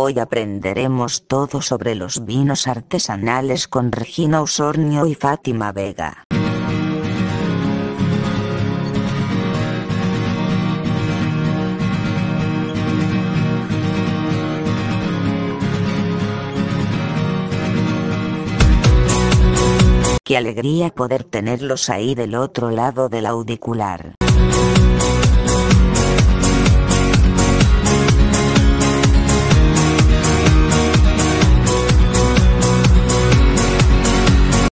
Hoy aprenderemos todo sobre los vinos artesanales con Regina Osornio y Fátima Vega. Qué alegría poder tenerlos ahí del otro lado del auricular.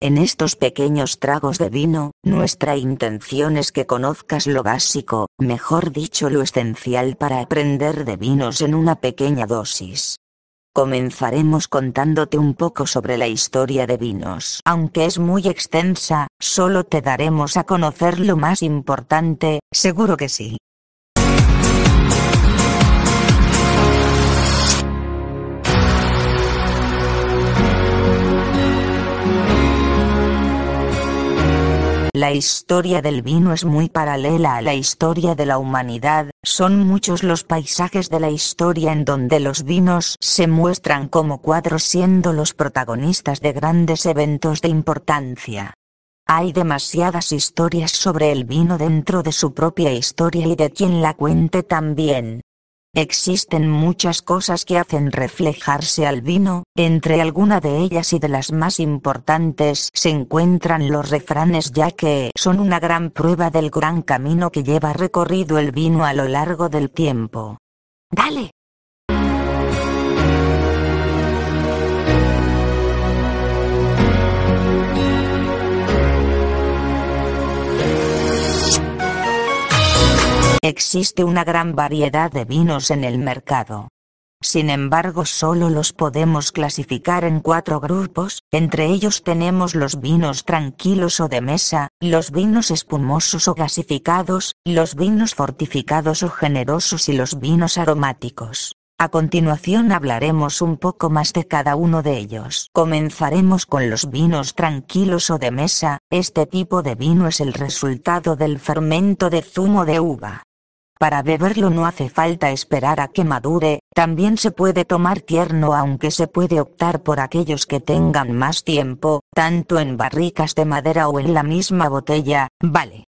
En estos pequeños tragos de vino, nuestra intención es que conozcas lo básico, mejor dicho lo esencial para aprender de vinos en una pequeña dosis. Comenzaremos contándote un poco sobre la historia de vinos. Aunque es muy extensa, solo te daremos a conocer lo más importante, seguro que sí. La historia del vino es muy paralela a la historia de la humanidad, son muchos los paisajes de la historia en donde los vinos se muestran como cuadros siendo los protagonistas de grandes eventos de importancia. Hay demasiadas historias sobre el vino dentro de su propia historia y de quien la cuente también. Existen muchas cosas que hacen reflejarse al vino, entre alguna de ellas y de las más importantes se encuentran los refranes ya que son una gran prueba del gran camino que lleva recorrido el vino a lo largo del tiempo. Dale. Existe una gran variedad de vinos en el mercado. Sin embargo, solo los podemos clasificar en cuatro grupos, entre ellos tenemos los vinos tranquilos o de mesa, los vinos espumosos o gasificados, los vinos fortificados o generosos y los vinos aromáticos. A continuación hablaremos un poco más de cada uno de ellos. Comenzaremos con los vinos tranquilos o de mesa, este tipo de vino es el resultado del fermento de zumo de uva. Para beberlo no hace falta esperar a que madure, también se puede tomar tierno aunque se puede optar por aquellos que tengan más tiempo, tanto en barricas de madera o en la misma botella, vale.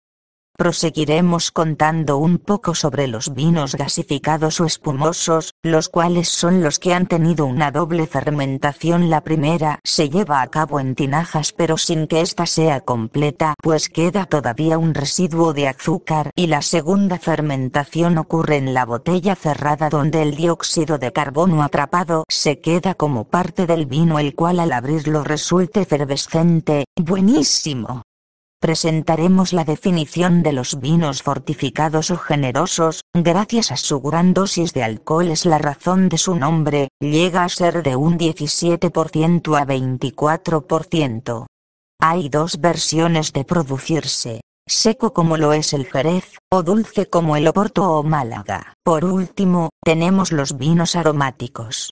Proseguiremos contando un poco sobre los vinos gasificados o espumosos, los cuales son los que han tenido una doble fermentación. La primera se lleva a cabo en tinajas pero sin que ésta sea completa, pues queda todavía un residuo de azúcar y la segunda fermentación ocurre en la botella cerrada donde el dióxido de carbono atrapado se queda como parte del vino el cual al abrirlo resulta efervescente, buenísimo. Presentaremos la definición de los vinos fortificados o generosos, gracias a su gran dosis de alcohol es la razón de su nombre, llega a ser de un 17% a 24%. Hay dos versiones de producirse, seco como lo es el Jerez, o dulce como el Oporto o Málaga. Por último, tenemos los vinos aromáticos.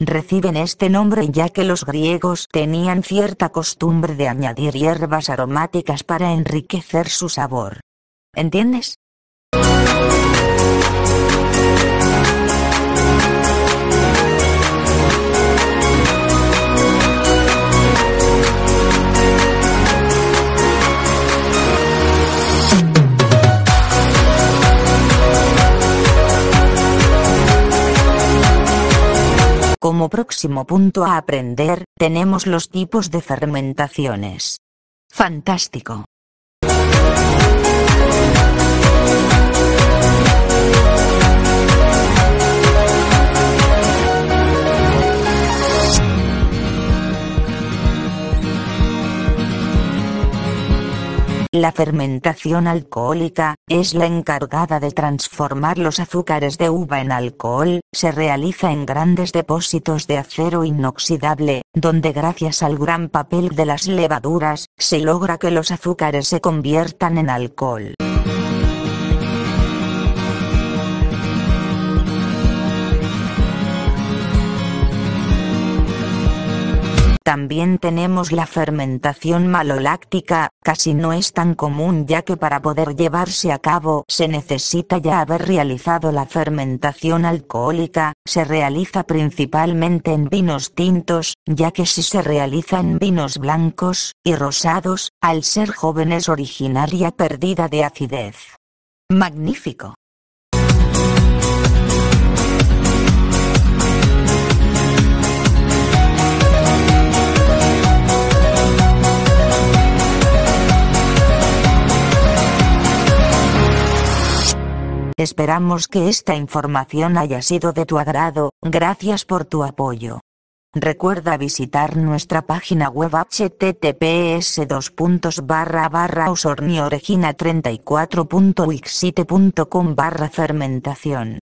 Reciben este nombre ya que los griegos tenían cierta costumbre de añadir hierbas aromáticas para enriquecer su sabor. ¿Entiendes? Como próximo punto a aprender, tenemos los tipos de fermentaciones. Fantástico. La fermentación alcohólica, es la encargada de transformar los azúcares de uva en alcohol, se realiza en grandes depósitos de acero inoxidable, donde gracias al gran papel de las levaduras, se logra que los azúcares se conviertan en alcohol. También tenemos la fermentación maloláctica, casi no es tan común ya que para poder llevarse a cabo se necesita ya haber realizado la fermentación alcohólica, se realiza principalmente en vinos tintos, ya que si se realiza en vinos blancos y rosados, al ser jóvenes originaria pérdida de acidez. Magnífico. Esperamos que esta información haya sido de tu agrado, gracias por tu apoyo. Recuerda visitar nuestra página web https osornioregina 34.wixite.com barra fermentación.